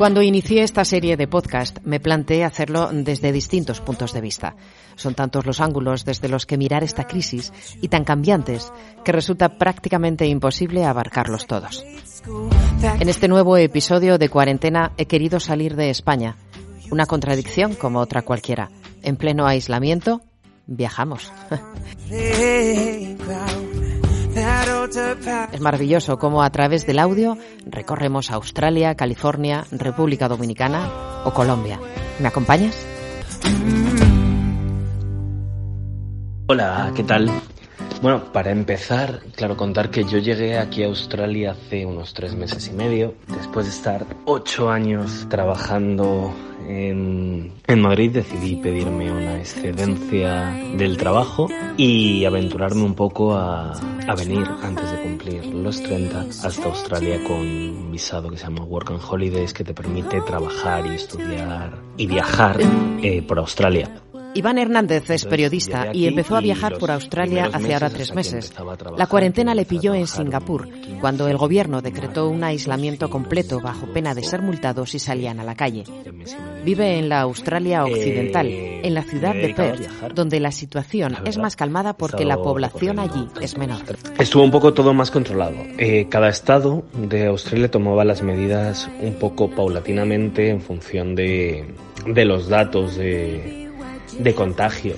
Cuando inicié esta serie de podcast me planteé hacerlo desde distintos puntos de vista. Son tantos los ángulos desde los que mirar esta crisis y tan cambiantes que resulta prácticamente imposible abarcarlos todos. En este nuevo episodio de cuarentena he querido salir de España. Una contradicción como otra cualquiera. En pleno aislamiento, viajamos. Es maravilloso cómo a través del audio recorremos Australia, California, República Dominicana o Colombia. ¿Me acompañas? Hola, ¿qué tal? Bueno, para empezar, claro, contar que yo llegué aquí a Australia hace unos tres meses y medio, después de estar ocho años trabajando en, Madrid, decidí pedirme una excedencia del trabajo y aventurarme un poco a, venir antes de cumplir los 30 hasta Australia con un visado que se llama Work and Holidays que te permite trabajar y estudiar y viajar eh, por Australia. Iván Hernández es periodista y empezó a viajar por Australia hace ahora tres meses. La cuarentena le pilló en Singapur, cuando el gobierno decretó un aislamiento completo bajo pena de ser multados si salían a la calle. Vive en la Australia occidental, eh, en la ciudad de Perth, donde la situación es más calmada porque la población allí es menor. Estuvo un poco todo más controlado. Eh, cada estado de Australia tomaba las medidas un poco paulatinamente en función de, de los datos de de contagio.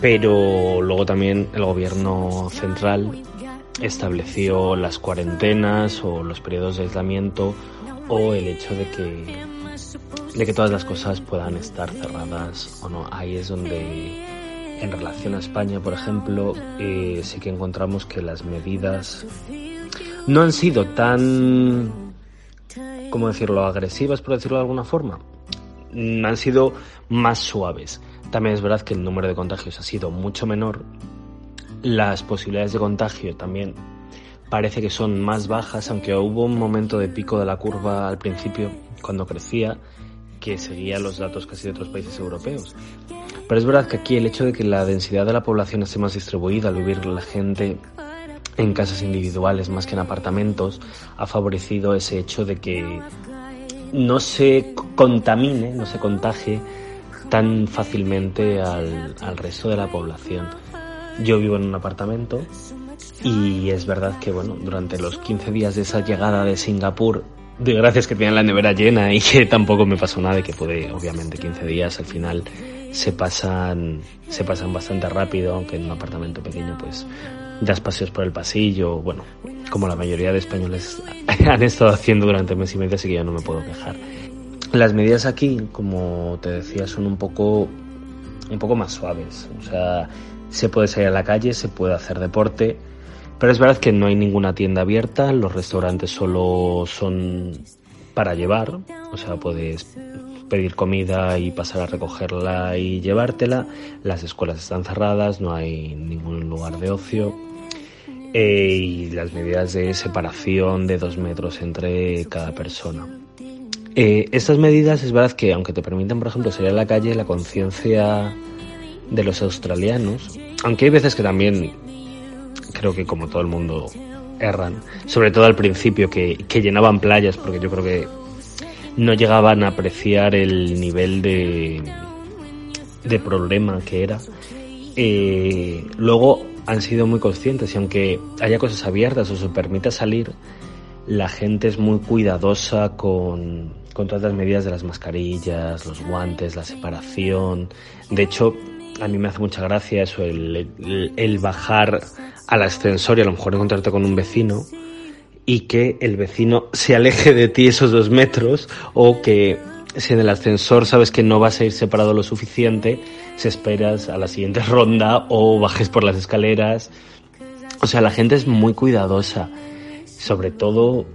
Pero luego también el gobierno central estableció las cuarentenas o los periodos de aislamiento o el hecho de que de que todas las cosas puedan estar cerradas o no. Ahí es donde en relación a España, por ejemplo, eh, sí que encontramos que las medidas no han sido tan, ¿cómo decirlo?, agresivas, por decirlo de alguna forma. Mm, han sido más suaves. También es verdad que el número de contagios ha sido mucho menor. Las posibilidades de contagio también parece que son más bajas, aunque hubo un momento de pico de la curva al principio, cuando crecía, que seguía los datos casi de otros países europeos. Pero es verdad que aquí el hecho de que la densidad de la población esté más distribuida, al vivir la gente en casas individuales más que en apartamentos, ha favorecido ese hecho de que no se contamine, no se contagie tan fácilmente al, resto de la población. Yo vivo en un apartamento y es verdad que bueno, durante los 15 días de esa llegada de Singapur, de gracias que tenían la nevera llena y que tampoco me pasó nada, de que puede, obviamente 15 días al final se pasan, se pasan bastante rápido, aunque en un apartamento pequeño pues das paseos por el pasillo, bueno, como la mayoría de españoles han estado haciendo durante mes y medio, así que yo no me puedo quejar. Las medidas aquí, como te decía, son un poco, un poco más suaves. O sea, se puede salir a la calle, se puede hacer deporte, pero es verdad que no hay ninguna tienda abierta, los restaurantes solo son para llevar, o sea, puedes pedir comida y pasar a recogerla y llevártela. Las escuelas están cerradas, no hay ningún lugar de ocio. Eh, y las medidas de separación de dos metros entre cada persona. Eh, estas medidas es verdad que aunque te permiten, por ejemplo, salir a la calle, la conciencia de los australianos, aunque hay veces que también creo que como todo el mundo erran, sobre todo al principio que, que llenaban playas, porque yo creo que no llegaban a apreciar el nivel de, de problema que era. Eh, luego han sido muy conscientes y aunque haya cosas abiertas o se permita salir, la gente es muy cuidadosa con, con todas las medidas de las mascarillas, los guantes, la separación. De hecho, a mí me hace mucha gracia eso, el, el, bajar al ascensor y a lo mejor encontrarte con un vecino y que el vecino se aleje de ti esos dos metros o que si en el ascensor sabes que no vas a ir separado lo suficiente, se esperas a la siguiente ronda o bajes por las escaleras. O sea, la gente es muy cuidadosa, sobre todo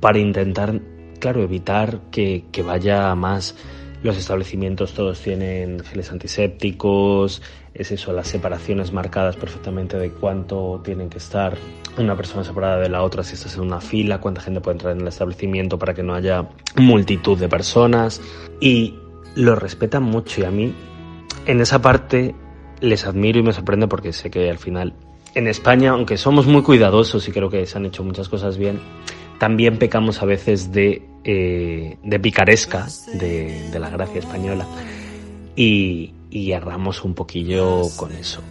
para intentar, claro, evitar que, que vaya más. Los establecimientos todos tienen geles antisépticos, es eso, las separaciones marcadas perfectamente de cuánto tienen que estar una persona separada de la otra si estás en una fila, cuánta gente puede entrar en el establecimiento para que no haya multitud de personas y lo respetan mucho y a mí en esa parte les admiro y me sorprende porque sé que al final en España, aunque somos muy cuidadosos y creo que se han hecho muchas cosas bien, también pecamos a veces de, eh, de picaresca, de, de la gracia española. Y, y erramos un poquillo con eso.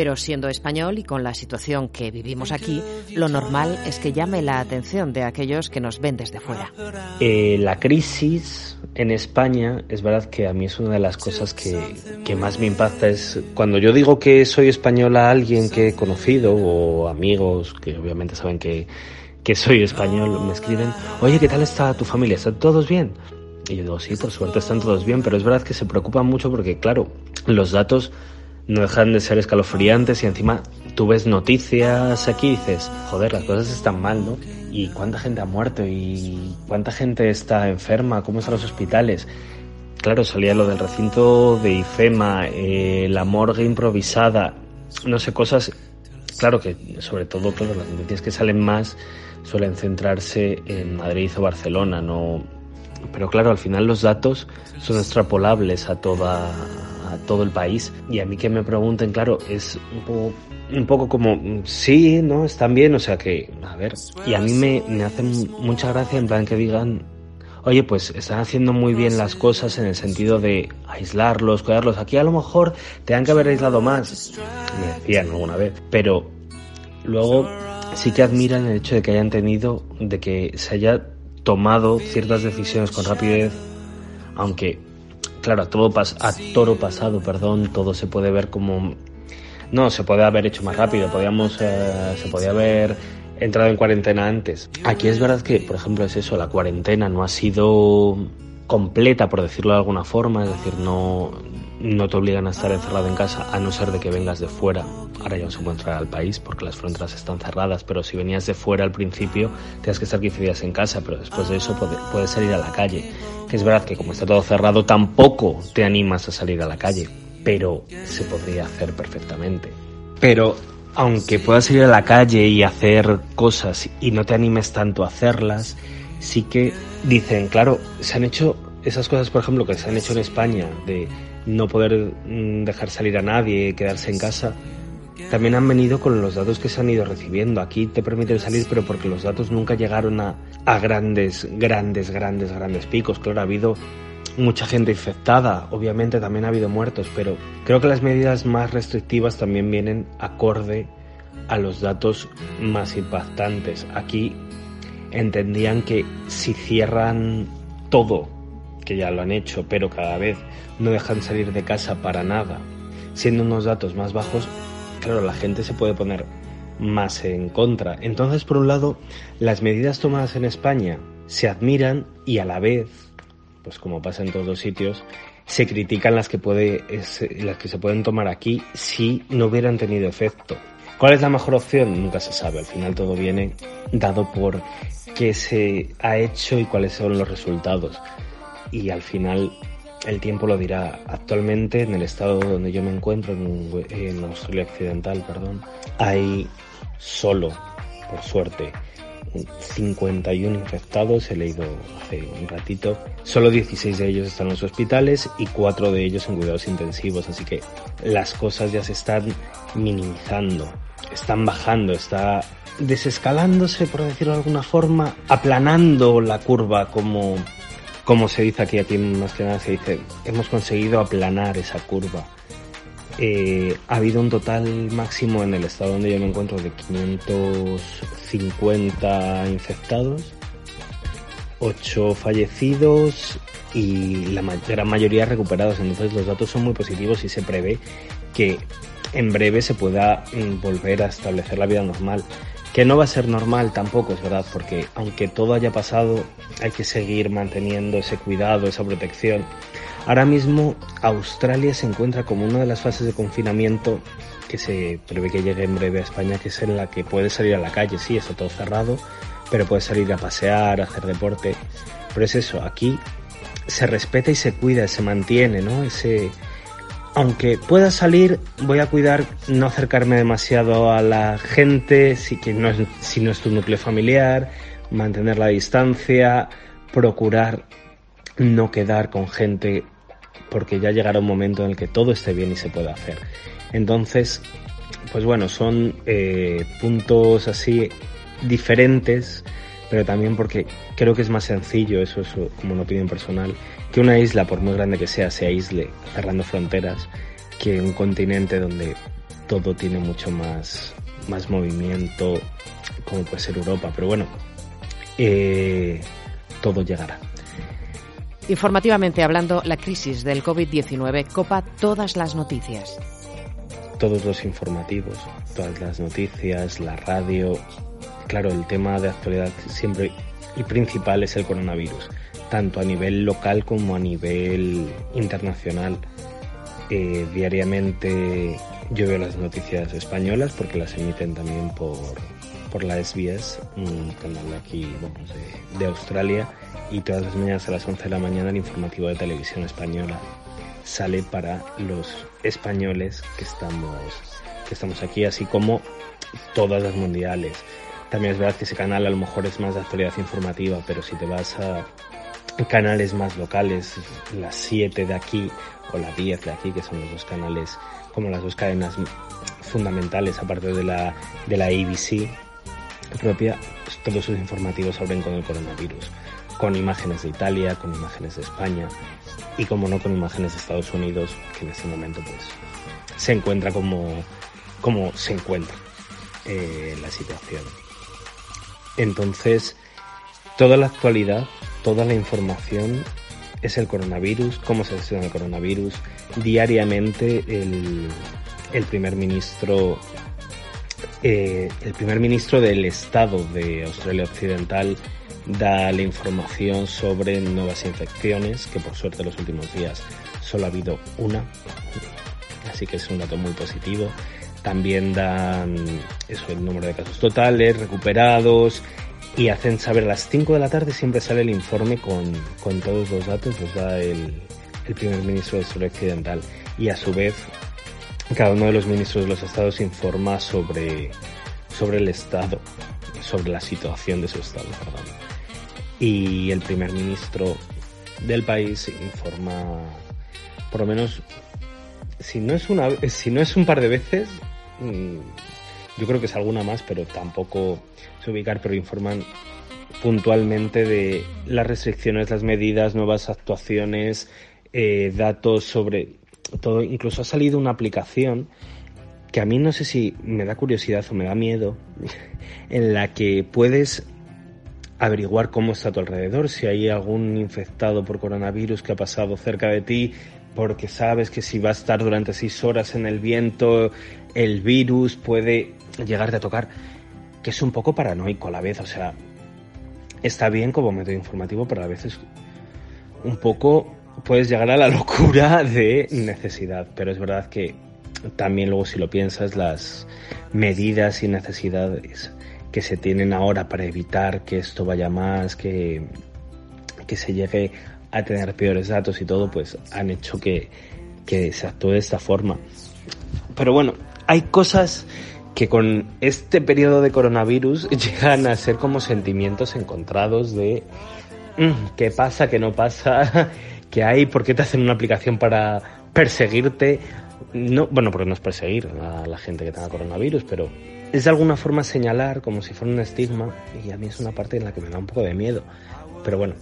Pero siendo español y con la situación que vivimos aquí, lo normal es que llame la atención de aquellos que nos ven desde fuera. Eh, la crisis en España es verdad que a mí es una de las cosas que, que, más me impacta. Es cuando yo digo que soy español a alguien que he conocido o amigos que obviamente saben que, que soy español, me escriben, oye, ¿qué tal está tu familia? ¿Están todos bien? Y yo digo, sí, por suerte están todos bien, pero es verdad que se preocupan mucho porque, claro, los datos no dejan de ser escalofriantes y encima tú ves noticias aquí y dices, joder, las cosas están mal, ¿no? ¿Y cuánta gente ha muerto? ¿Y cuánta gente está enferma? ¿Cómo están los hospitales? Claro, salía lo del recinto de IFEMA, eh, la morgue improvisada, no sé, cosas, claro que sobre todo, claro, las noticias que salen más suelen centrarse en Madrid o Barcelona, no pero claro, al final los datos son extrapolables a toda todo el país y a mí que me pregunten, claro, es un poco, un poco como sí, ¿no? Están bien, o sea que, a ver, y a mí me, me hace mucha gracia en plan que digan oye, pues están haciendo muy bien las cosas en el sentido de aislarlos, cuidarlos. Aquí a lo mejor te han que haber aislado más, me decían alguna vez, pero luego sí que admiran el hecho de que hayan tenido, de que se haya tomado ciertas decisiones con rapidez, aunque, claro, a, todo pas a toro pasado, perdón, todo se puede ver como... No, se puede haber hecho más rápido, podíamos, eh, se podía haber entrado en cuarentena antes. Aquí es verdad que, por ejemplo, es eso, la cuarentena no ha sido completa, por decirlo de alguna forma, es decir, no, no te obligan a estar encerrado en casa a no ser de que vengas de fuera. Ahora ya no se puede entrar al país porque las fronteras están cerradas, pero si venías de fuera al principio tienes que estar 15 días en casa, pero después de eso puedes salir a la calle. Que es verdad que como está todo cerrado tampoco te animas a salir a la calle, pero se podría hacer perfectamente. Pero aunque puedas salir a la calle y hacer cosas y no te animes tanto a hacerlas, sí que dicen, claro, se han hecho esas cosas, por ejemplo, que se han hecho en España de no poder mm, dejar salir a nadie, quedarse en casa, también han venido con los datos que se han ido recibiendo. Aquí te permiten salir, pero porque los datos nunca llegaron a, grandes, grandes, grandes, grandes picos. Claro, ha habido mucha gente infectada, obviamente también ha habido muertos, pero creo que las medidas más restrictivas también vienen acorde a los datos más impactantes. Aquí entendían que si cierran todo que ya lo han hecho, pero cada vez no dejan salir de casa para nada, siendo unos datos más bajos, claro, la gente se puede poner más en contra. Entonces, por un lado, las medidas tomadas en España se admiran y a la vez, pues como pasa en todos los sitios, se critican las que, puede, las que se pueden tomar aquí si no hubieran tenido efecto. ¿Cuál es la mejor opción? Nunca se sabe. Al final todo viene dado por qué se ha hecho y cuáles son los resultados y al final el tiempo lo dirá. Actualmente en el estado donde yo me encuentro, en, Australia Occidental, perdón, hay solo, por suerte, 51 infectados, he leído hace un ratito. Solo 16 de ellos están en los hospitales y 4 de ellos en cuidados intensivos, así que las cosas ya se están minimizando, están bajando, está desescalándose, por decirlo de alguna forma, aplanando la curva como como se dice aquí, aquí más que nada se dice, hemos conseguido aplanar esa curva. Eh, ha habido un total máximo en el estado donde yo me encuentro de 550 infectados, 8 fallecidos y la gran mayoría recuperados. Entonces los datos son muy positivos y se prevé que en breve se pueda mm, volver a establecer la vida normal. Que no va a ser normal tampoco, es verdad, porque aunque todo haya pasado, hay que seguir manteniendo ese cuidado, esa protección. Ahora mismo Australia se encuentra como una de las fases de confinamiento que se prevé que llegue en breve a España, que es en la que puedes salir a la calle, sí, está todo cerrado, pero puedes salir a pasear, a hacer deporte. Pero es eso, aquí se respeta y se cuida, se mantiene, ¿no? Ese, aunque pueda salir, voy a cuidar no acercarme demasiado a la gente, si, que no es, si no es tu núcleo familiar, mantener la distancia, procurar no quedar con gente, porque ya llegará un momento en el que todo esté bien y se pueda hacer. Entonces, pues bueno, son eh, puntos así diferentes, pero también porque creo que es más sencillo, eso es como una opinión personal, que una isla, por muy grande que sea, se aísle cerrando fronteras, que un continente donde todo tiene mucho más, más movimiento, como puede ser Europa. Pero bueno, eh, todo llegará. Informativamente hablando, la crisis del COVID-19 copa todas las noticias todos los informativos, todas las noticias, la radio. Claro, el tema de actualidad siempre y principal es el coronavirus, tanto a nivel local como a nivel internacional. Eh, diariamente yo veo las noticias españolas porque las emiten también por, por la SBS, un canal aquí de, de Australia, y todas las mañanas a las 11 de la mañana el informativo de televisión española sale para los españoles que estamos, que estamos aquí, así como todas las mundiales. También es verdad que ese canal a lo mejor es más de actualidad informativa, pero si te vas a canales más locales, las 7 de aquí o las 10 de aquí, que son los dos canales, como las dos cadenas fundamentales, aparte de la, de la ABC propia, pues todos sus informativos abren con el coronavirus, con imágenes de Italia, con imágenes de España, y como no con imágenes de Estados Unidos, que en este momento pues se encuentra como, como se encuentra eh, la situación. Entonces, toda la actualidad, toda la información es el coronavirus, cómo se gestiona el coronavirus. Diariamente el, el primer ministro eh, el primer ministro del estado de Australia Occidental da la información sobre nuevas infecciones, que por suerte en los últimos días solo ha habido una, así que es un dato muy positivo. También dan eso, el número de casos totales, recuperados, y hacen saber a las 5 de la tarde siempre sale el informe con, con todos los datos, los da el, el primer ministro de Sur Occidental. Y a su vez, cada uno de los ministros de los estados informa sobre, sobre el estado, sobre la situación de su estado, perdón y el primer ministro del país informa por lo menos si no es una si no es un par de veces mm, yo creo que es alguna más pero tampoco se ubicar pero informan puntualmente de las restricciones las medidas nuevas actuaciones eh, datos sobre todo. Incluso ha salido una aplicación que a mí no sé si me da curiosidad o me da miedo en la que puedes averiguar cómo está a tu alrededor, si hay algún infectado por coronavirus que ha pasado cerca de ti, porque sabes que si va a estar durante seis horas en el viento, el virus puede llegarte a tocar, que es un poco paranoico a la vez, o sea, está bien como método informativo, pero a veces un poco puedes llegar a la locura de necesidad, pero es verdad que también luego si lo piensas las medidas y necesidades que se tienen ahora para evitar que esto vaya más, que, que se llegue a tener peores datos y todo, pues han hecho que, que se actúe de esta forma. Pero bueno, hay cosas que con este periodo de coronavirus llegan a ser como sentimientos encontrados de mm, qué pasa, qué no pasa, qué hay, por qué te hacen una aplicación para perseguirte. No, bueno, porque no es perseguir a la gente que tenga coronavirus, pero es de alguna forma señalar como si fuera un estigma y a mí es una parte en la que me da un poco de miedo. Pero bueno.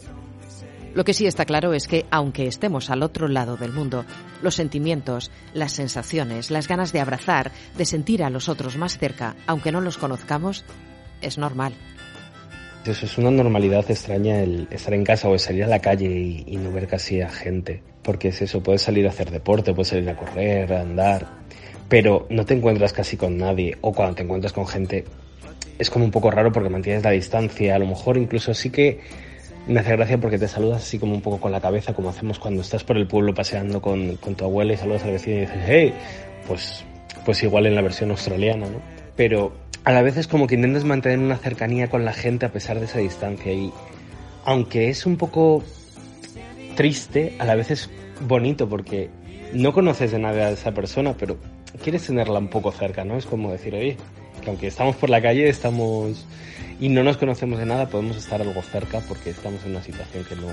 Lo que sí está claro es que, aunque estemos al otro lado del mundo, los sentimientos, las sensaciones, las ganas de abrazar, de sentir a los otros más cerca, aunque no los conozcamos, es normal. Eso es una normalidad extraña el estar en casa o salir a la calle y, y no ver casi a gente. Porque es eso, puedes salir a hacer deporte, puedes salir a correr, a andar, pero no te encuentras casi con nadie o cuando te encuentras con gente es como un poco raro porque mantienes la distancia, a lo mejor incluso sí que me hace gracia porque te saludas así como un poco con la cabeza, como hacemos cuando estás por el pueblo paseando con, tu abuela y saludas al vecino y dices, hey, pues pues igual en la versión australiana, ¿no? Pero a la vez es como que intentas mantener una cercanía con la gente a pesar de esa distancia y aunque es un poco triste, a la vez es bonito porque no conoces de nada a esa persona, pero quieres tenerla un poco cerca, ¿no? Es como decir, oye, que aunque estamos por la calle, estamos y no nos conocemos de nada, podemos estar algo cerca porque estamos en una situación que no,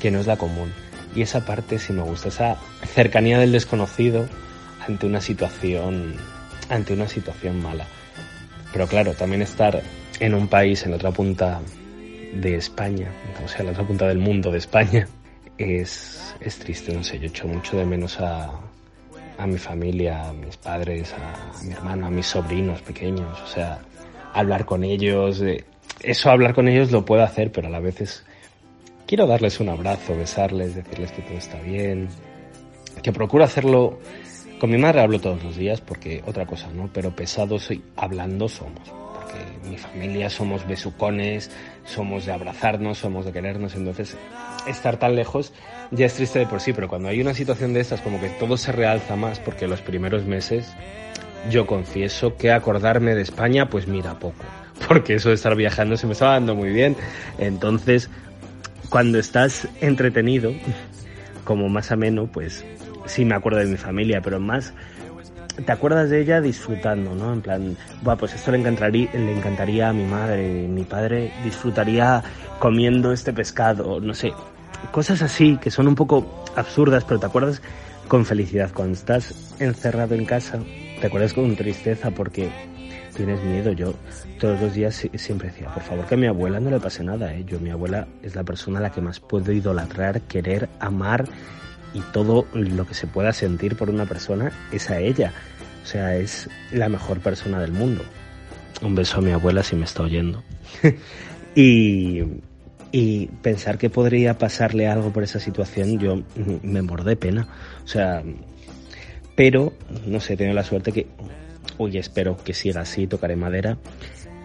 que no es la común. Y esa parte sí me gusta, esa cercanía del desconocido ante una situación, ante una situación mala. Pero claro, también estar en un país en la otra punta de España, o sea, en la otra punta del mundo de España, es, es triste, no sé, yo echo mucho de menos a, a mi familia, a mis padres, a, mi hermano, a mis sobrinos pequeños, o sea, hablar con ellos, eso hablar con ellos lo puedo hacer, pero a la vez es, quiero darles un abrazo, besarles, decirles que todo está bien, que procuro hacerlo, con mi madre hablo todos los días porque otra cosa, ¿no? Pero pesados hablando somos, porque mi familia somos besucones, somos de abrazarnos, somos de querernos, entonces estar tan lejos ya es triste de por sí, pero cuando hay una situación de estas como que todo se realza más porque los primeros meses yo confieso que acordarme de España pues mira poco, porque eso de estar viajando se me estaba dando muy bien, entonces cuando estás entretenido como más ameno pues sí me acuerdo de mi familia, pero más te acuerdas de ella disfrutando, ¿no? En plan, bueno, pues esto le encantaría, le encantaría a mi madre, mi padre disfrutaría comiendo este pescado, no sé, cosas así que son un poco absurdas, pero te acuerdas con felicidad. Cuando estás encerrado en casa, te acuerdas con tristeza porque tienes miedo. Yo todos los días siempre decía, por favor, que a mi abuela no le pase nada. ¿eh? Yo, mi abuela es la persona a la que más puedo idolatrar, querer, amar y todo lo que se pueda sentir por una persona es a ella. O sea, es la mejor persona del mundo. Un beso a mi abuela si me está oyendo. y, y pensar que podría pasarle algo por esa situación, yo me mordé pena. O sea, pero, no sé, tengo la suerte que, uy, espero que siga así, tocaré madera,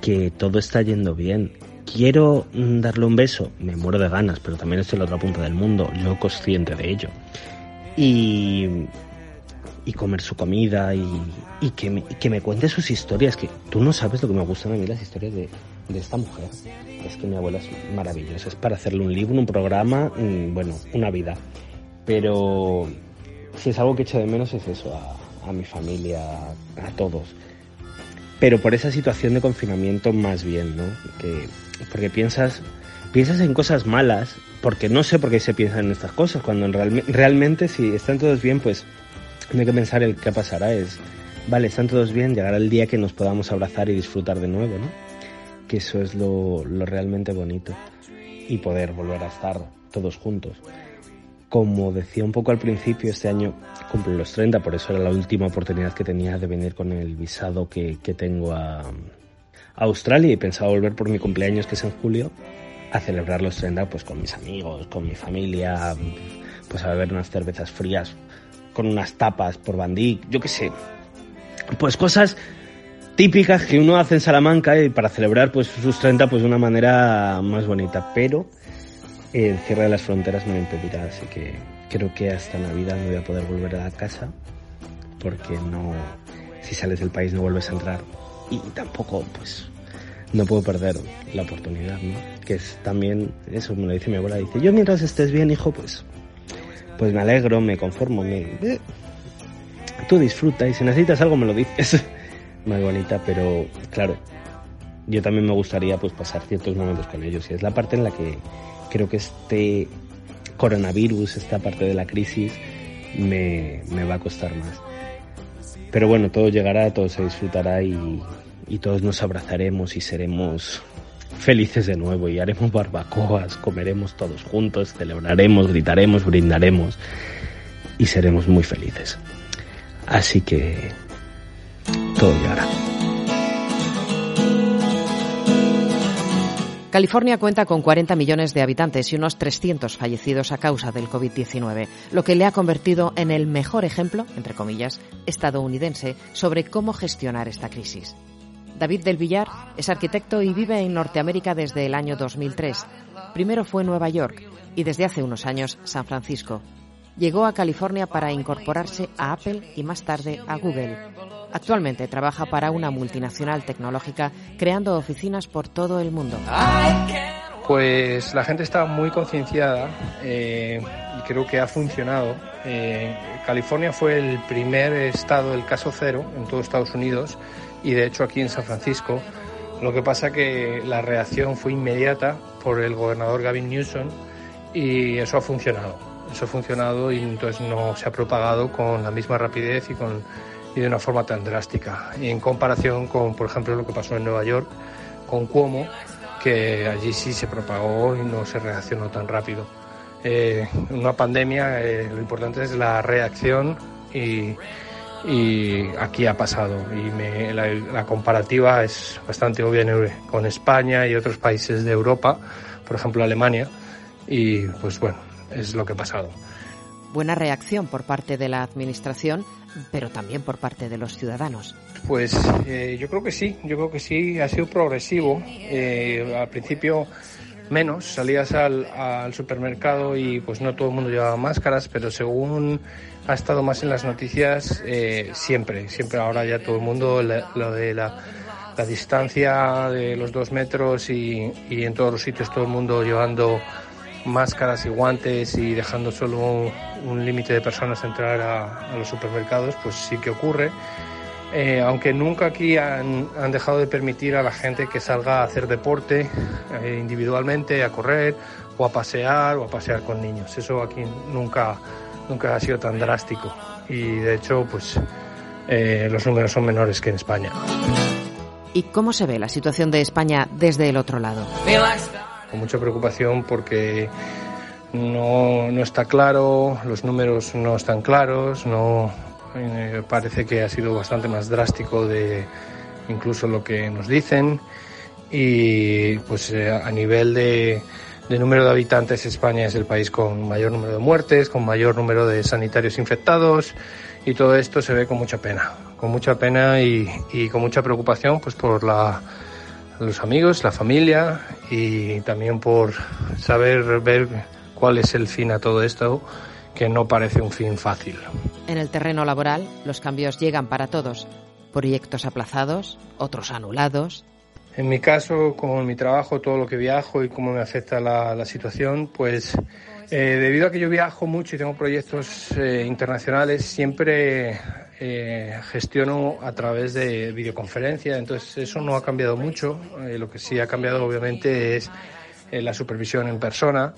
que todo está yendo bien. Quiero darle un beso, me muero de ganas, pero también estoy en la otra punta del mundo, yo consciente de ello. Y, y comer su comida y, y que, me, que me cuente sus historias, que tú no sabes lo que me gustan a mí las historias de, de esta mujer. Es que mi abuela es maravillosa, es para hacerle un libro, un programa, mm, bueno, una vida. Pero si es algo que echo de menos es eso, a, mi familia, a todos. Pero por esa situación de confinamiento más bien, ¿no? Que, porque piensas, piensas en cosas malas, porque no sé por qué se piensan en estas cosas, cuando real, realmente si están todos bien, pues no hay que pensar el qué pasará, es, vale, están todos bien, llegará el día que nos podamos abrazar y disfrutar de nuevo, ¿no? Que eso es lo, lo realmente bonito y poder volver a estar todos juntos. Como decía un poco al principio, este año cumple los 30, por eso era la última oportunidad que tenía de venir con el visado que, que tengo a, a, Australia y pensaba volver por mi cumpleaños, que es en julio, a celebrar los 30 pues con mis amigos, con mi familia, pues a beber unas cervezas frías, con unas tapas por bandí, yo qué sé. Pues cosas típicas que uno hace en Salamanca y para celebrar pues sus 30 pues de una manera más bonita, pero el cierre de las fronteras me lo impedirá, así que creo que hasta Navidad no voy a poder volver a casa porque no, si sales del país no vuelves a entrar y tampoco pues no puedo perder la oportunidad, ¿no? Que es también, eso me lo dice mi abuela, dice, yo mientras estés bien, hijo, pues, pues me alegro, me conformo, me, eh, tú disfruta y si necesitas algo me lo dices. Muy bonita, pero claro, yo también me gustaría pues pasar ciertos momentos con ellos y es la parte en la que creo que este coronavirus, esta parte de la crisis, me, me va a costar más. Pero bueno, todo llegará, todo se disfrutará y, y todos nos abrazaremos y seremos felices de nuevo y haremos barbacoas, comeremos todos juntos, celebraremos, gritaremos, brindaremos y seremos muy felices. Así que todo llegará. California cuenta con 40 millones de habitantes y unos 300 fallecidos a causa del COVID-19, lo que le ha convertido en el mejor ejemplo, entre comillas, estadounidense sobre cómo gestionar esta crisis. David del Villar es arquitecto y vive en Norteamérica desde el año 2003. Primero fue Nueva York y desde hace unos años San Francisco. Llegó a California para incorporarse a Apple y más tarde a Google. Actualmente trabaja para una multinacional tecnológica creando oficinas por todo el mundo. Pues la gente está muy concienciada eh, y creo que ha funcionado. Eh, California fue el primer estado del caso cero en todo Estados Unidos y de hecho aquí en San Francisco. Lo que pasa que la reacción fue inmediata por el gobernador Gavin Newsom y eso ha funcionado. Eso ha funcionado y entonces no se ha propagado con la misma rapidez y, con, y de una forma tan drástica. Y en comparación con, por ejemplo, lo que pasó en Nueva York con Cuomo, que allí sí se propagó y no se reaccionó tan rápido. Eh, una pandemia eh, lo importante es la reacción y, y aquí ha pasado. Y la, comparativa es bastante obvia con España y otros países de Europa, por ejemplo Alemania, y pues bueno, es lo que ha pasado. Buena reacción por parte de la Administración, pero también por parte de los ciudadanos. Pues eh, yo creo que sí, yo creo que sí, ha sido progresivo. Eh, al principio menos, salías al, al, supermercado y pues no todo el mundo llevaba máscaras, pero según ha estado más en las noticias, eh, siempre, siempre ahora ya todo el mundo, lo de la, la, distancia de los dos metros y, y en todos los sitios todo el mundo llevando máscaras y guantes y dejando solo un, un límite de personas entrar a, a, los supermercados, pues sí que ocurre. Eh, aunque nunca aquí han, han, dejado de permitir a la gente que salga a hacer deporte eh, individualmente, a correr o a pasear o a pasear con niños. Eso aquí nunca, nunca ha sido tan drástico y de hecho pues eh, los números son menores que en España. ¿Y cómo se ve la situación de España desde el otro lado? Con mucha preocupación porque no, no está claro, los números no están claros, no eh, parece que ha sido bastante más drástico de incluso lo que nos dicen. Y pues eh, a nivel de, de número de habitantes España es el país con mayor número de muertes, con mayor número de sanitarios infectados y todo esto se ve con mucha pena, con mucha pena y, y con mucha preocupación pues por la los amigos, la familia y también por saber ver cuál es el fin a todo esto, que no parece un fin fácil. En el terreno laboral, los cambios llegan para todos. Proyectos aplazados, otros anulados. En mi caso, con mi trabajo, todo lo que viajo y cómo me afecta la, la situación, pues eh, debido a que yo viajo mucho y tengo proyectos eh, internacionales, siempre eh, gestiono a través de videoconferencia, entonces eso no ha cambiado mucho. Eh, lo que sí ha cambiado obviamente es eh, la supervisión en persona.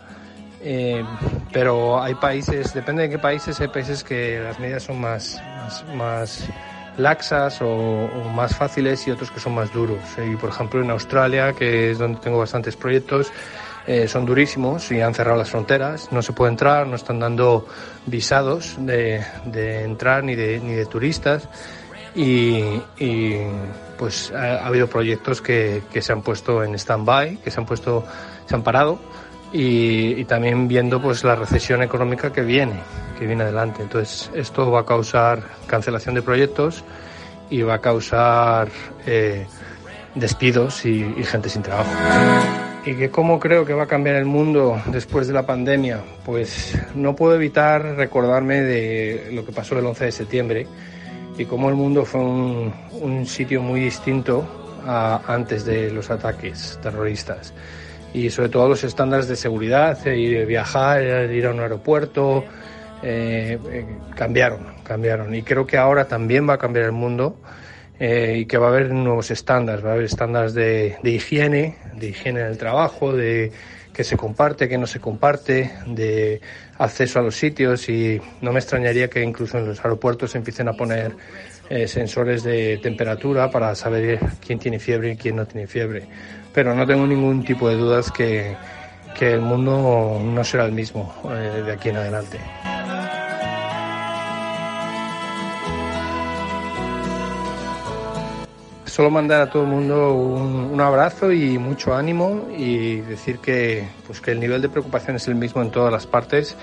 Eh, pero hay países, depende de qué países, hay países que las medidas son más, más, más laxas o, o, más fáciles y otros que son más duros. Y por ejemplo en Australia, que es donde tengo bastantes proyectos, eh, son durísimos y han cerrado las fronteras, no se puede entrar, no están dando visados de, de entrar ni de, ni de turistas. Y, pues ha, ha, habido proyectos que, que se han puesto en stand-by, que se han puesto, se han parado. Y, y, también viendo pues la recesión económica que viene, que viene adelante. Entonces esto va a causar cancelación de proyectos y va a causar eh, despidos y, gente sin trabajo. ¿Y que cómo creo que va a cambiar el mundo después de la pandemia? Pues no puedo evitar recordarme de lo que pasó el 11 de septiembre y cómo el mundo fue un, sitio muy distinto antes de los ataques terroristas. Y sobre todo los estándares de seguridad, ir a viajar, ir a un aeropuerto, eh, eh, cambiaron, cambiaron. Y creo que ahora también va a cambiar el mundo eh, y que va a haber nuevos estándares, va a haber estándares de, de higiene, de higiene en el trabajo, de que se comparte, que no se comparte, de acceso a los sitios y no me extrañaría que incluso en los aeropuertos se empiecen a poner eh, sensores de temperatura para saber quién tiene fiebre y quién no tiene fiebre. Pero no tengo ningún tipo de dudas que, que el mundo no será el mismo eh, de aquí en adelante. Solo mandar a todo el mundo un, abrazo y mucho ánimo y decir que, pues, que el nivel de preocupación es el mismo en todas las partes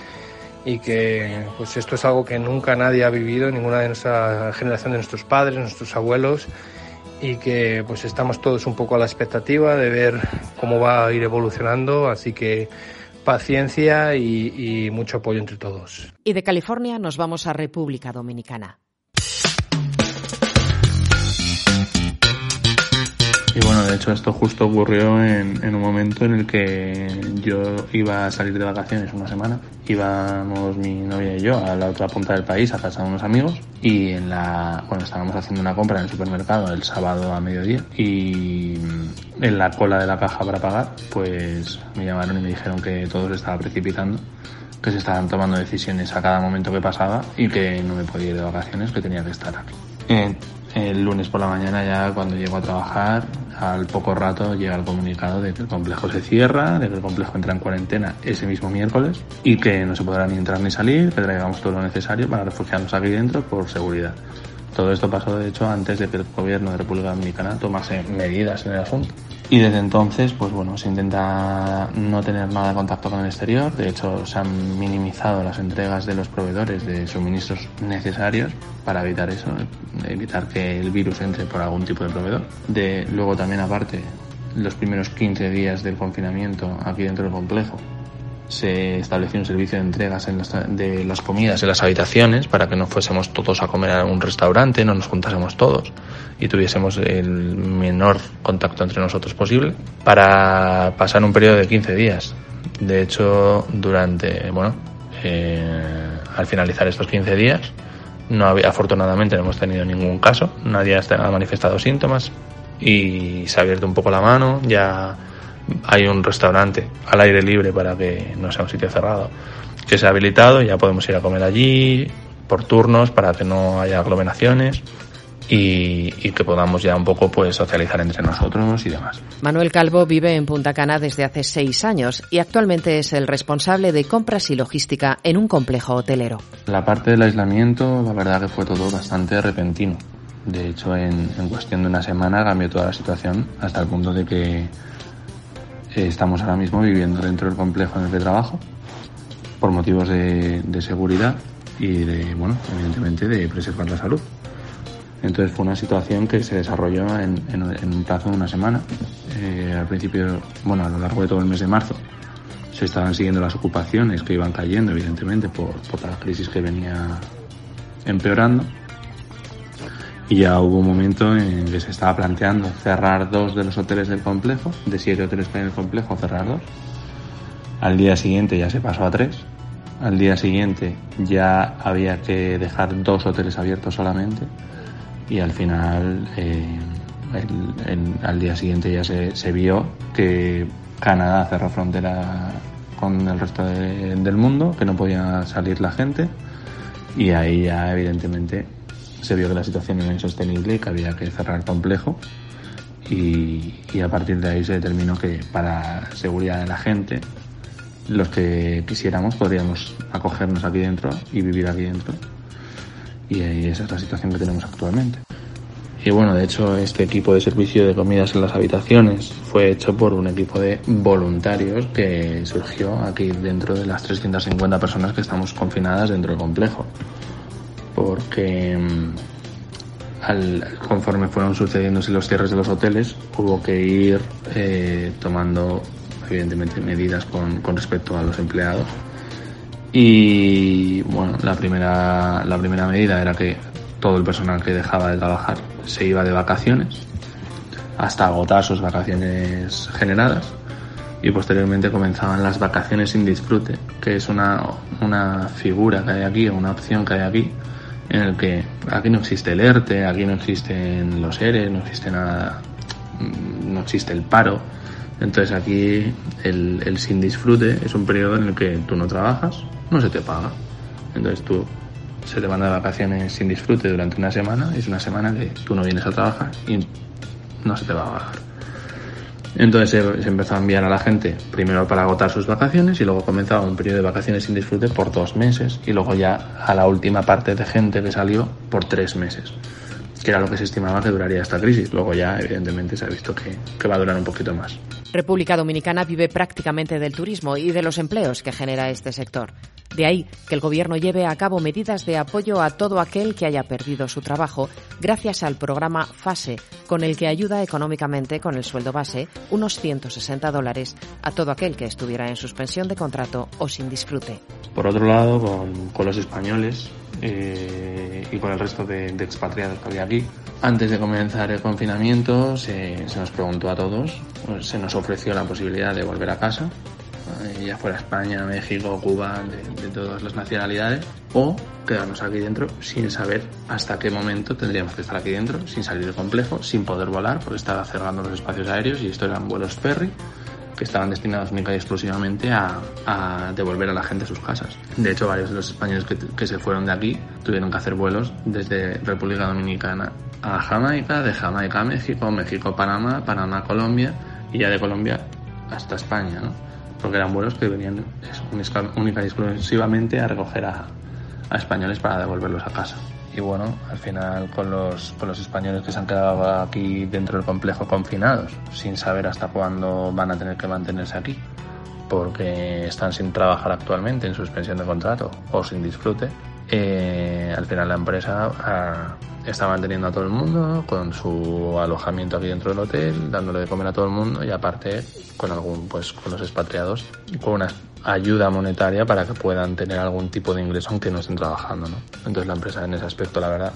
y que pues esto es algo que nunca nadie ha vivido, ninguna de nuestra generación de nuestros padres, nuestros abuelos y que pues estamos todos un poco a la expectativa de ver cómo va a ir evolucionando, así que paciencia y mucho apoyo entre todos. Y de California nos vamos a República Dominicana. Y bueno, de hecho esto justo ocurrió en, en, un momento en el que yo iba a salir de vacaciones una semana. Íbamos mi novia y yo a la otra punta del país a casa de unos amigos y en la, bueno, estábamos haciendo una compra en el supermercado el sábado a mediodía y en la cola de la caja para pagar, pues me llamaron y me dijeron que todo se estaba precipitando que se estaban tomando decisiones a cada momento que pasaba y que no me podía ir de vacaciones, que tenía que estar aquí. Eh, el lunes por la mañana ya cuando llego a trabajar, al poco rato llega el comunicado de que el complejo se cierra, de que el complejo entra en cuarentena ese mismo miércoles y que no se podrá ni entrar ni salir, que traigamos todo lo necesario para refugiarnos aquí dentro por seguridad. Todo esto pasó de hecho antes de que el gobierno de República Dominicana tomase medidas en el asunto. Y desde entonces, pues bueno, se intenta no tener nada de contacto con el exterior. De hecho, se han minimizado las entregas de los proveedores de suministros necesarios para evitar eso, evitar que el virus entre por algún tipo de proveedor. De, luego también aparte, los primeros 15 días del confinamiento aquí dentro del complejo, se estableció un servicio de entregas de las comidas en las habitaciones para que no fuésemos todos a comer a un restaurante, no nos juntásemos todos y tuviésemos el menor contacto entre nosotros posible para pasar un periodo de 15 días. De hecho, durante, bueno, eh, al finalizar estos 15 días, no había, afortunadamente no hemos tenido ningún caso, nadie ha manifestado síntomas y se ha abierto un poco la mano, ya hay un restaurante al aire libre para que no sea un sitio cerrado que se ha habilitado, ya podemos ir a comer allí por turnos para que no haya aglomeraciones. Y, que podamos ya un poco pues socializar entre nosotros y demás. Manuel Calvo vive en Punta Cana desde hace seis años y actualmente es el responsable de compras y logística en un complejo hotelero. La parte del aislamiento, la verdad que fue todo bastante repentino. De hecho, en, en cuestión de una semana cambió toda la situación hasta el punto de que estamos ahora mismo viviendo dentro del complejo en trabajo por motivos de, seguridad y de, bueno, evidentemente de preservar la salud. Entonces fue una situación que se desarrolló en, un plazo de una semana. Eh, al principio, bueno, a lo largo de todo el mes de marzo, se estaban siguiendo las ocupaciones que iban cayendo, evidentemente, por, por la crisis que venía empeorando. Y ya hubo un momento en que se estaba planteando cerrar dos de los hoteles del complejo, de siete hoteles que hay en el complejo, cerrar dos. Al día siguiente ya se pasó a tres. Al día siguiente ya había que dejar dos hoteles abiertos solamente. Y al final, eh, al día siguiente ya se, vio que Canadá cerró frontera con el resto del mundo, que no podía salir la gente. Y ahí ya evidentemente se vio que la situación era insostenible y que había que cerrar complejo. Y, a partir de ahí se determinó que para seguridad de la gente los que quisiéramos podríamos acogernos aquí dentro y vivir aquí dentro. Y esa es la situación que tenemos actualmente. Y bueno, de hecho, este equipo de servicio de comidas en las habitaciones fue hecho por un equipo de voluntarios que surgió aquí dentro de las 350 personas que estamos confinadas dentro del complejo porque mm, al, conforme fueron sucediéndose los cierres de los hoteles, hubo que ir eh, tomando, evidentemente, medidas con, con, respecto a los empleados. Y bueno, la primera, la primera medida era que todo el personal que dejaba de trabajar se iba de vacaciones hasta agotar sus vacaciones generadas y posteriormente comenzaban las vacaciones sin disfrute, que es una, una figura que hay aquí, una opción que hay aquí, en el que aquí no existe el ERTE, aquí no existen los ERE, no existe nada, mm, no existe el paro. Entonces aquí el, el sin disfrute es un periodo en el que tú no trabajas, no se te paga. Entonces tú se te manda de vacaciones sin disfrute durante una semana, es una semana que tú no vienes a trabajar y no se te va a pagar. Entonces se, empezó a enviar a la gente primero para agotar sus vacaciones y luego comenzaba un periodo de vacaciones sin disfrute por dos meses y luego ya a la última parte de gente que salió por tres meses, que era lo que se estimaba que duraría esta crisis. Luego ya evidentemente se ha visto que, que va a durar un poquito más. República Dominicana vive prácticamente del turismo y de los empleos que genera este sector. De ahí que el Gobierno lleve a cabo medidas de apoyo a todo aquel que haya perdido su trabajo gracias al programa FASE, con el que ayuda económicamente con el sueldo base unos 160 dólares a todo aquel que estuviera en suspensión de contrato o sin disfrute. Por otro lado, con, los españoles eh, y con el resto de, expatriados que había aquí, antes de comenzar el confinamiento se, se nos preguntó a todos, pues, se nos ofreció la posibilidad de volver a casa eh, ya fuera España, México, Cuba, de, todas las nacionalidades, o quedarnos aquí dentro sin saber hasta qué momento tendríamos que estar aquí dentro, sin salir del complejo, sin poder volar, porque estaba cerrando los espacios aéreos y esto eran vuelos ferry que estaban destinados única y exclusivamente a, devolver a la gente a sus casas. De hecho, varios de los españoles que, se fueron de aquí tuvieron que hacer vuelos desde República Dominicana a Jamaica, de Jamaica a México, México a Panamá, Panamá a Colombia y ya de Colombia hasta España, ¿no? porque eran vuelos que venían única y exclusivamente a recoger a, españoles para devolverlos a casa. Y bueno, al final con los, con los españoles que se han quedado aquí dentro del complejo confinados, sin saber hasta cuándo van a tener que mantenerse aquí, porque están sin trabajar actualmente en suspensión de contrato o sin disfrute, eh, al final la empresa ah, está manteniendo a todo el mundo con su alojamiento aquí dentro del hotel, dándole de comer a todo el mundo y aparte con algún, pues con los expatriados, con una ayuda monetaria para que puedan tener algún tipo de ingreso aunque no estén trabajando, ¿no? Entonces la empresa en ese aspecto, la verdad,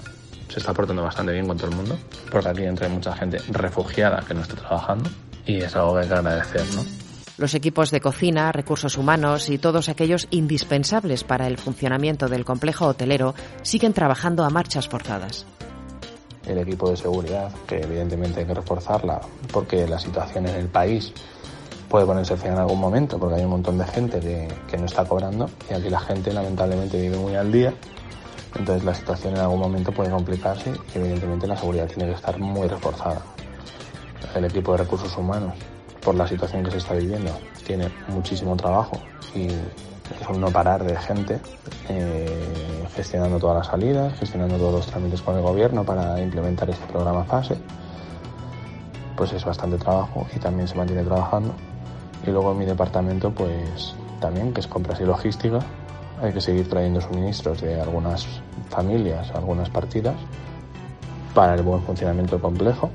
se está portando bastante bien con todo el mundo, porque aquí entra mucha gente refugiada que no está trabajando y es algo que hay que agradecer, ¿no? Los equipos de cocina, recursos humanos y todos aquellos indispensables para el funcionamiento del complejo hotelero siguen trabajando a marchas forzadas. El equipo de seguridad, que evidentemente hay que reforzarla porque la situación en el país puede ponerse fin en algún momento porque hay un montón de gente que, no está cobrando y aquí la gente lamentablemente vive muy al día. Entonces la situación en algún momento puede complicarse y evidentemente la seguridad tiene que estar muy reforzada. El equipo de recursos humanos por la situación que se está viviendo. Tiene muchísimo trabajo y es un no parar de gente eh, gestionando todas las salidas, gestionando todos los trámites con el gobierno para implementar este programa fase. Pues es bastante trabajo y también se mantiene trabajando. Y luego mi departamento, pues también, que es compras y logística, hay que seguir trayendo suministros de algunas familias, algunas partidas, para el buen funcionamiento complejo.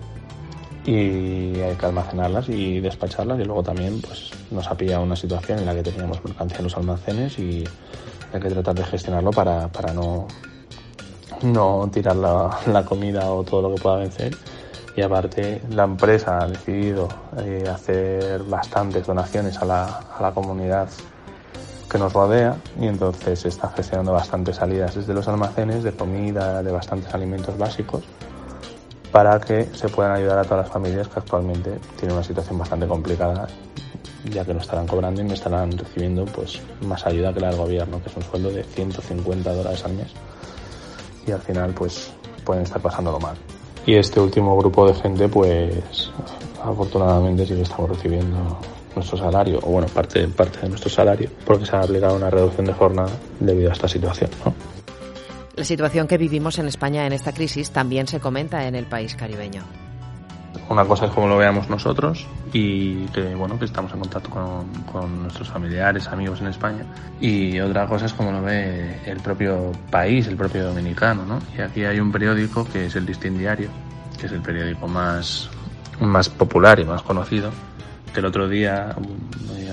Y hay que almacenarlas y despacharlas. Y luego también pues nos ha pillado una situación en la que teníamos mercancía en los almacenes y hay que tratar de gestionarlo para, para no, no tirar la, comida o todo lo que pueda vencer y aparte la empresa ha decidido eh, hacer bastantes donaciones a la, a la comunidad que nos rodea y entonces se está gestionando bastantes salidas desde los almacenes de comida, de bastantes alimentos básicos para que se puedan ayudar a todas las familias que actualmente tienen una situación bastante complicada ya que no estarán cobrando y no estarán recibiendo pues más ayuda que la del gobierno, que es un sueldo de 150 dólares al mes y al final pues pueden estar pasándolo mal. Y este último grupo de gente pues afortunadamente sí que estamos recibiendo nuestro salario, o bueno, parte, parte de nuestro salario, porque se ha aplicado una reducción de jornada debido a esta situación. La situación que vivimos en España en esta crisis también se comenta en el país caribeño. Una cosa es como lo veamos nosotros y que bueno que estamos en contacto con, nuestros familiares, amigos en España y otra cosa es como lo ve el propio país, el propio dominicano, ¿no? Y aquí hay un periódico que es el Distin Diario, que es el periódico más más popular y más conocido. Que el otro día,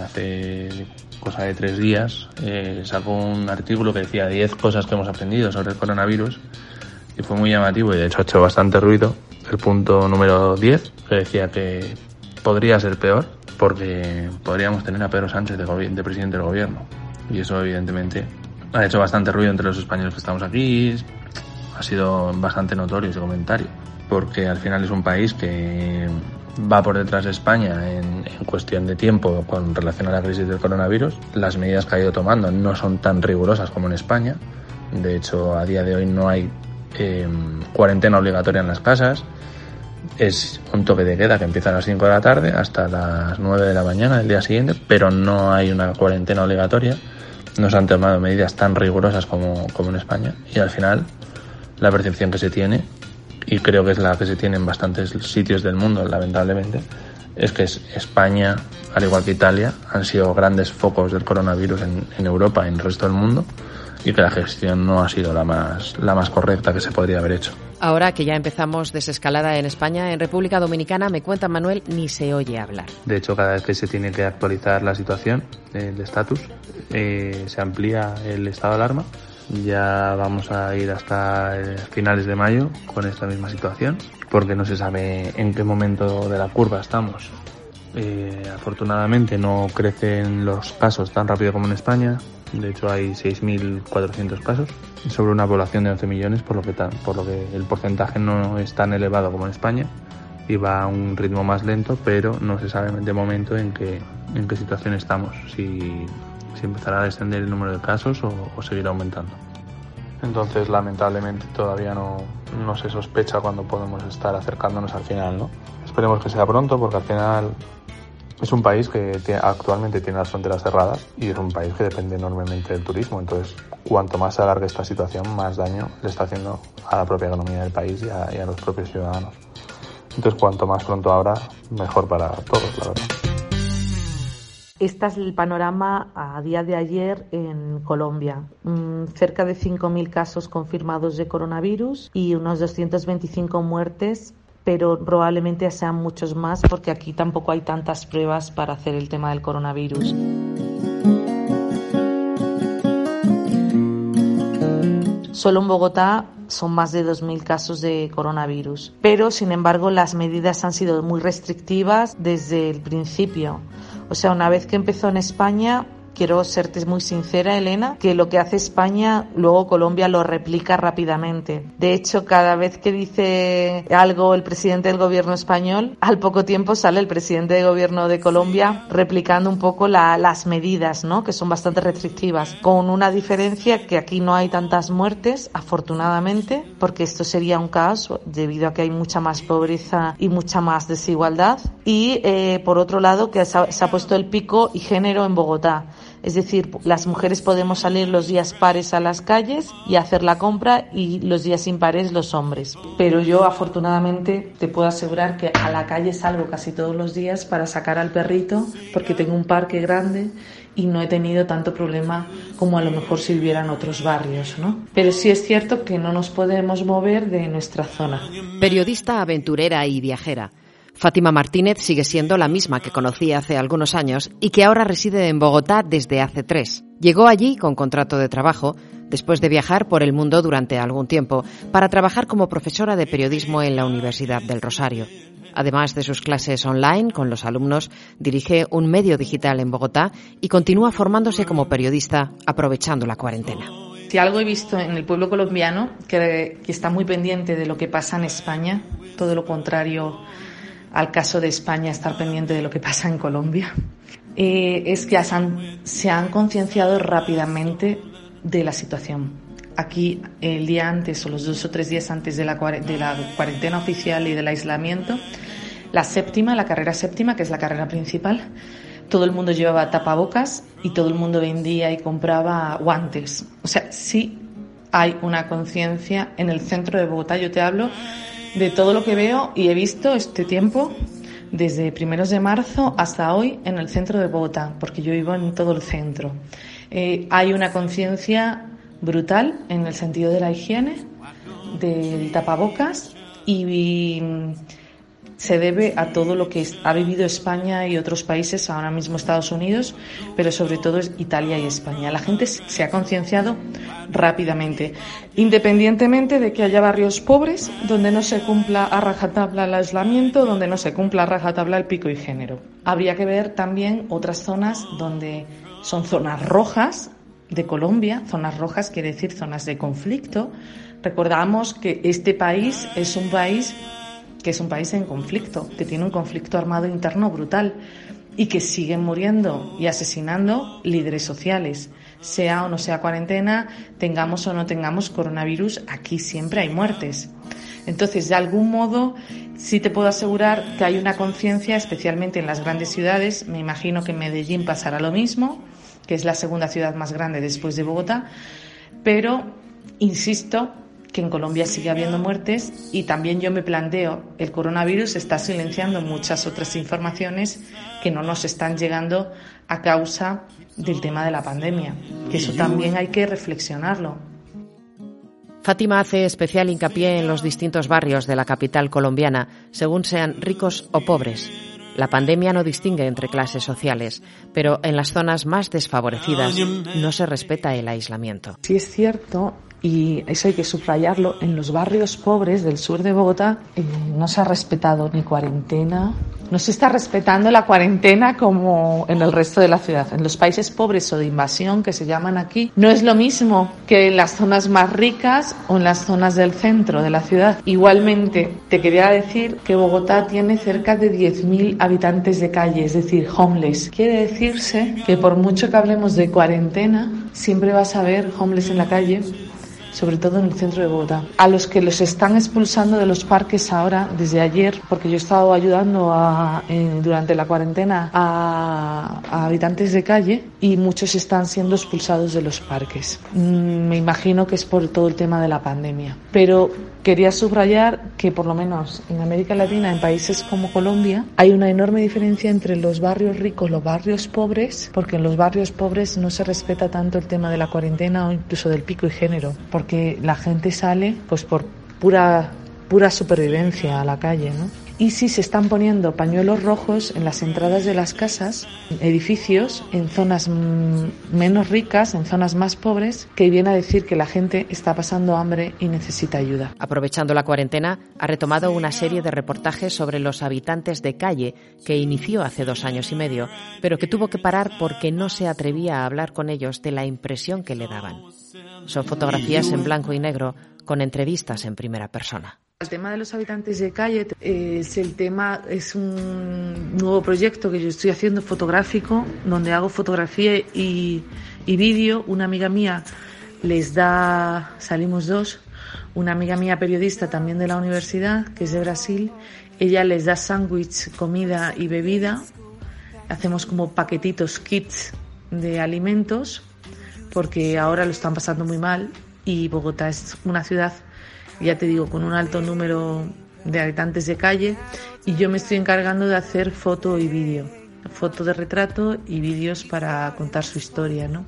hace cosa de tres días, eh, sacó un artículo que decía 10 cosas que hemos aprendido sobre el coronavirus y fue muy llamativo y de hecho ha hecho bastante ruido. El punto número 10, que decía que podría ser peor porque podríamos tener a Pedro Sánchez de, de presidente del gobierno. Y eso evidentemente ha hecho bastante ruido entre los españoles que estamos aquí. Ha sido bastante notorio ese comentario, porque al final es un país que va por detrás de España en, cuestión de tiempo con relación a la crisis del coronavirus. Las medidas que ha ido tomando no son tan rigurosas como en España. De hecho, a día de hoy no hay em, cuarentena obligatoria en las casas. Es un toque de queda que empieza a las 5 de la tarde hasta las 9 de la mañana del día siguiente, pero no hay una cuarentena obligatoria. No se han tomado medidas tan rigurosas como, como en España. Y al final, la percepción que se tiene y creo que es la que se tiene en bastantes sitios del mundo, lamentablemente, es que España, al igual que Italia, han sido grandes focos del coronavirus en, en Europa y en el resto del mundo y que la gestión no ha sido la más, la más correcta que se podría haber hecho. Ahora que ya empezamos desescalada en España, en República Dominicana, me cuenta Manuel, ni se oye hablar. De hecho, cada vez que se tiene que actualizar la situación, el estatus, eh, se amplía el estado de alarma. Ya vamos a ir hasta eh, finales de mayo con esta misma situación, porque no se sabe en qué momento de la curva estamos. Eh, afortunadamente no crecen los casos tan rápido como en España. De hecho hay 6.400 casos sobre una población de 11 millones, por lo, que el porcentaje no es tan elevado como en España y va a un ritmo más lento, pero no se sabe de momento en qué, en qué situación estamos, si, si empezará a descender el número de casos o, seguirá aumentando. Entonces, lamentablemente, todavía no, se sospecha cuando podemos estar acercándonos al final, ¿no? Esperemos que sea pronto porque al final es un país que actualmente tiene las fronteras cerradas y es un país que depende enormemente del turismo. Entonces, cuanto más se alargue esta situación, más daño le está haciendo a la propia economía del país y a, los propios ciudadanos. Entonces, cuanto más pronto ahora, mejor para todos, la verdad. Este es el panorama a día de ayer en Colombia. Mm, cerca de 5.000 casos confirmados de coronavirus y unos 225 muertes pero probablemente sean muchos más porque aquí tampoco hay tantas pruebas para hacer el tema del coronavirus. Solo en Bogotá son más de 2.000 casos de coronavirus, pero sin embargo las medidas han sido muy restrictivas desde el principio. O sea, una vez que empezó en España, quiero serte muy sincera, Elena, que lo que hace España, luego Colombia lo replica rápidamente. De hecho, cada vez que dice algo el presidente del gobierno español, al poco tiempo sale el presidente del gobierno de Colombia replicando un poco las medidas, ¿no? Que son bastante restrictivas, con una diferencia que aquí no hay tantas muertes, afortunadamente, porque esto sería un caos debido a que hay mucha más pobreza y mucha más desigualdad. Y eh, por otro lado, que se ha, se ha puesto el pico y género en Bogotá. Es decir, las mujeres podemos salir los días pares a las calles y hacer la compra y los días impares los hombres. Pero yo afortunadamente te puedo asegurar que a la calle salgo casi todos los días para sacar al perrito porque tengo un parque grande y no he tenido tanto problema como a lo mejor si viviera en otros barrios, ¿no? Pero sí es cierto que no nos podemos mover de nuestra zona. Periodista, aventurera y viajera. Fátima Martínez sigue siendo la misma que conocí hace algunos años y que ahora reside en Bogotá desde hace tres. Llegó allí con contrato de trabajo después de viajar por el mundo durante algún tiempo para trabajar como profesora de periodismo en la Universidad del Rosario. Además de sus clases online con los alumnos, dirige un medio digital en Bogotá y continúa formándose como periodista aprovechando la cuarentena. Si algo he visto en el pueblo colombiano, que, está muy pendiente de lo que pasa en España, todo lo contrario al caso de España estar pendiente de lo que pasa en Colombia, eh, es que se han concienciado rápidamente de la situación. Aquí, el día antes o los dos o tres días antes de la, de la cuarentena oficial y del aislamiento, la séptima, la carrera séptima, que es la carrera principal, todo el mundo llevaba tapabocas y todo el mundo vendía y compraba guantes. O sea, sí hay una conciencia en el centro de Bogotá, yo te hablo de todo lo que veo y he visto este tiempo desde primeros de marzo hasta hoy en el centro de Bogotá, porque yo vivo en todo el centro. Eh, hay una conciencia brutal en el sentido de la higiene, del tapabocas y se debe a todo lo que ha vivido España y otros países, ahora mismo Estados Unidos, pero sobre todo Italia y España. La gente se ha concienciado rápidamente, independientemente de que haya barrios pobres donde no se cumpla a rajatabla el aislamiento, donde no se cumpla a rajatabla el pico y género. Habría que ver también otras zonas donde son zonas rojas de Colombia, zonas rojas quiere decir zonas de conflicto. Recordamos que este país es un país que es un país en conflicto, que tiene un conflicto armado interno brutal y que siguen muriendo y asesinando líderes sociales. Sea o no sea cuarentena, tengamos o no tengamos coronavirus, aquí siempre hay muertes. Entonces, de algún modo, sí te puedo asegurar que hay una conciencia, especialmente en las grandes ciudades. Me imagino que en Medellín pasará lo mismo, que es la segunda ciudad más grande después de Bogotá. Pero, insisto, que en Colombia sigue habiendo muertes y también yo me planteo, el coronavirus está silenciando muchas otras informaciones que no nos están llegando a causa del tema de la pandemia, que eso también hay que reflexionarlo. Fátima hace especial hincapié en los distintos barrios de la capital colombiana, según sean ricos o pobres. La pandemia no distingue entre clases sociales, pero en las zonas más desfavorecidas no se respeta el aislamiento. Sí es cierto y eso hay que subrayarlo, en los barrios pobres del sur de Bogotá eh, no se ha respetado ni cuarentena, no se está respetando la cuarentena como en el resto de la ciudad. En los países pobres o de invasión, que se llaman aquí, no es lo mismo que en las zonas más ricas o en las zonas del centro de la ciudad. Igualmente, te quería decir que Bogotá tiene cerca de 10.000 habitantes de calle, es decir, homeless. Quiere decirse que por mucho que hablemos de cuarentena, siempre vas a ver homeless en la calle sobre todo en el centro de Bogotá. A los que los están expulsando de los parques ahora, desde ayer, porque yo he estado ayudando durante la cuarentena a, a, habitantes de calle y muchos están siendo expulsados de los parques. Mm, me imagino que es por todo el tema de la pandemia. Pero Quería subrayar que por lo menos en América Latina, en países como Colombia, hay una enorme diferencia entre los barrios ricos y los barrios pobres, porque en los barrios pobres no se respeta tanto el tema de la cuarentena o incluso del pico y género, porque la gente sale pues por pura pura supervivencia a la calle, ¿no? y si se están poniendo pañuelos rojos en las entradas de las casas, edificios, en zonas menos ricas, en zonas más pobres, que viene a decir que la gente está pasando hambre y necesita ayuda. Aprovechando la cuarentena, ha retomado una serie de reportajes sobre los habitantes de calle que inició hace dos años y medio, pero que tuvo que parar porque no se atrevía a hablar con ellos de la impresión que le daban. Son fotografías en blanco y negro con entrevistas en primera persona. El tema de los habitantes de calle es el tema, es un nuevo proyecto que yo estoy haciendo fotográfico, donde hago fotografía y, vídeo. Una amiga mía les da, salimos dos, una amiga mía periodista también de la universidad, que es de Brasil, ella les da sándwich, comida y bebida. Hacemos como paquetitos, kits de alimentos, porque ahora lo están pasando muy mal y Bogotá es una ciudad ya te digo, con un alto número de habitantes de calle y yo me estoy encargando de hacer foto y vídeo, foto de retrato y vídeos para contar su historia, ¿no?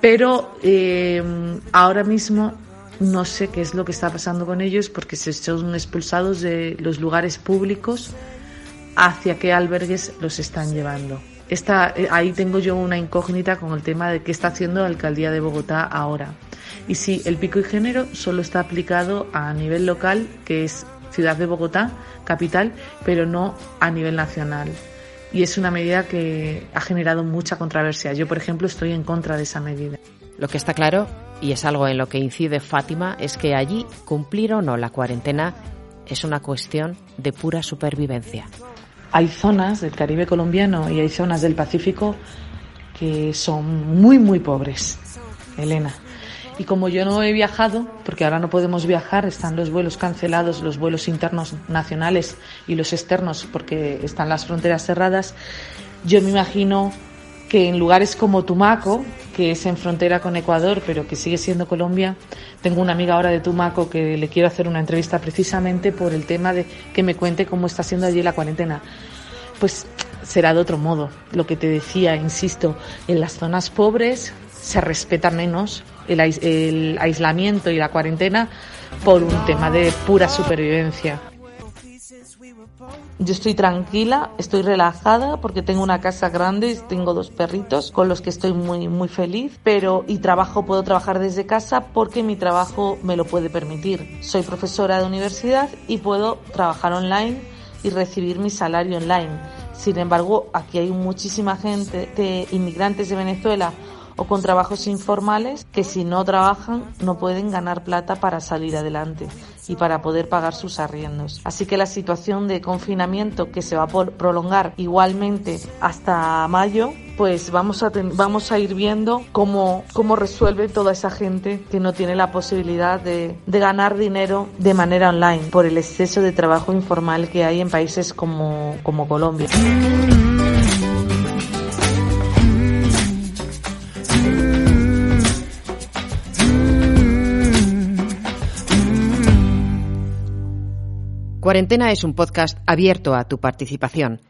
Pero eh, ahora mismo no sé qué es lo que está pasando con ellos porque se son expulsados de los lugares públicos hacia qué albergues los están llevando. Esta, eh, ahí tengo yo una incógnita con el tema de qué está haciendo la alcaldía de Bogotá ahora. Y sí, el pico y género solo está aplicado a nivel local, que es Ciudad de Bogotá, capital, pero no a nivel nacional. Y es una medida que ha generado mucha controversia. Yo, por ejemplo, estoy en contra de esa medida. Lo que está claro, y es algo en lo que incide Fátima, es que allí cumplir o no la cuarentena es una cuestión de pura supervivencia. Hay zonas del Caribe colombiano y hay zonas del Pacífico que son muy, muy pobres, Elena. Y como yo no he viajado, porque ahora no podemos viajar, están los vuelos cancelados, los vuelos internos nacionales y los externos, porque están las fronteras cerradas, yo me imagino que en lugares como Tumaco, que es en frontera con Ecuador, pero que sigue siendo Colombia, tengo una amiga ahora de Tumaco que le quiero hacer una entrevista precisamente por el tema de que me cuente cómo está siendo allí la cuarentena. Pues será de otro modo. Lo que te decía, insisto, en las zonas pobres se respeta menos el, aislamiento y la cuarentena por un tema de pura supervivencia. Yo estoy tranquila, estoy relajada porque tengo una casa grande, y tengo dos perritos con los que estoy muy muy feliz, pero y trabajo puedo trabajar desde casa porque mi trabajo me lo puede permitir. Soy profesora de universidad y puedo trabajar online y recibir mi salario online. Sin embargo, aquí hay muchísima gente de inmigrantes de Venezuela o con trabajos informales que si no trabajan no pueden ganar plata para salir adelante y para poder pagar sus arriendos. Así que la situación de confinamiento que se va a prolongar igualmente hasta mayo, pues vamos a, vamos a ir viendo cómo, cómo resuelve toda esa gente que no tiene la posibilidad de, de ganar dinero de manera online por el exceso de trabajo informal que hay en países como, como Colombia. Cuarentena es un podcast abierto a tu participación.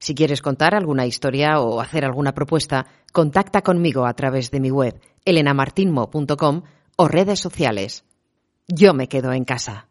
Si quieres contar alguna historia o hacer alguna propuesta, contacta conmigo a través de mi web elenamartinmo.com o redes sociales. Yo me quedo en casa.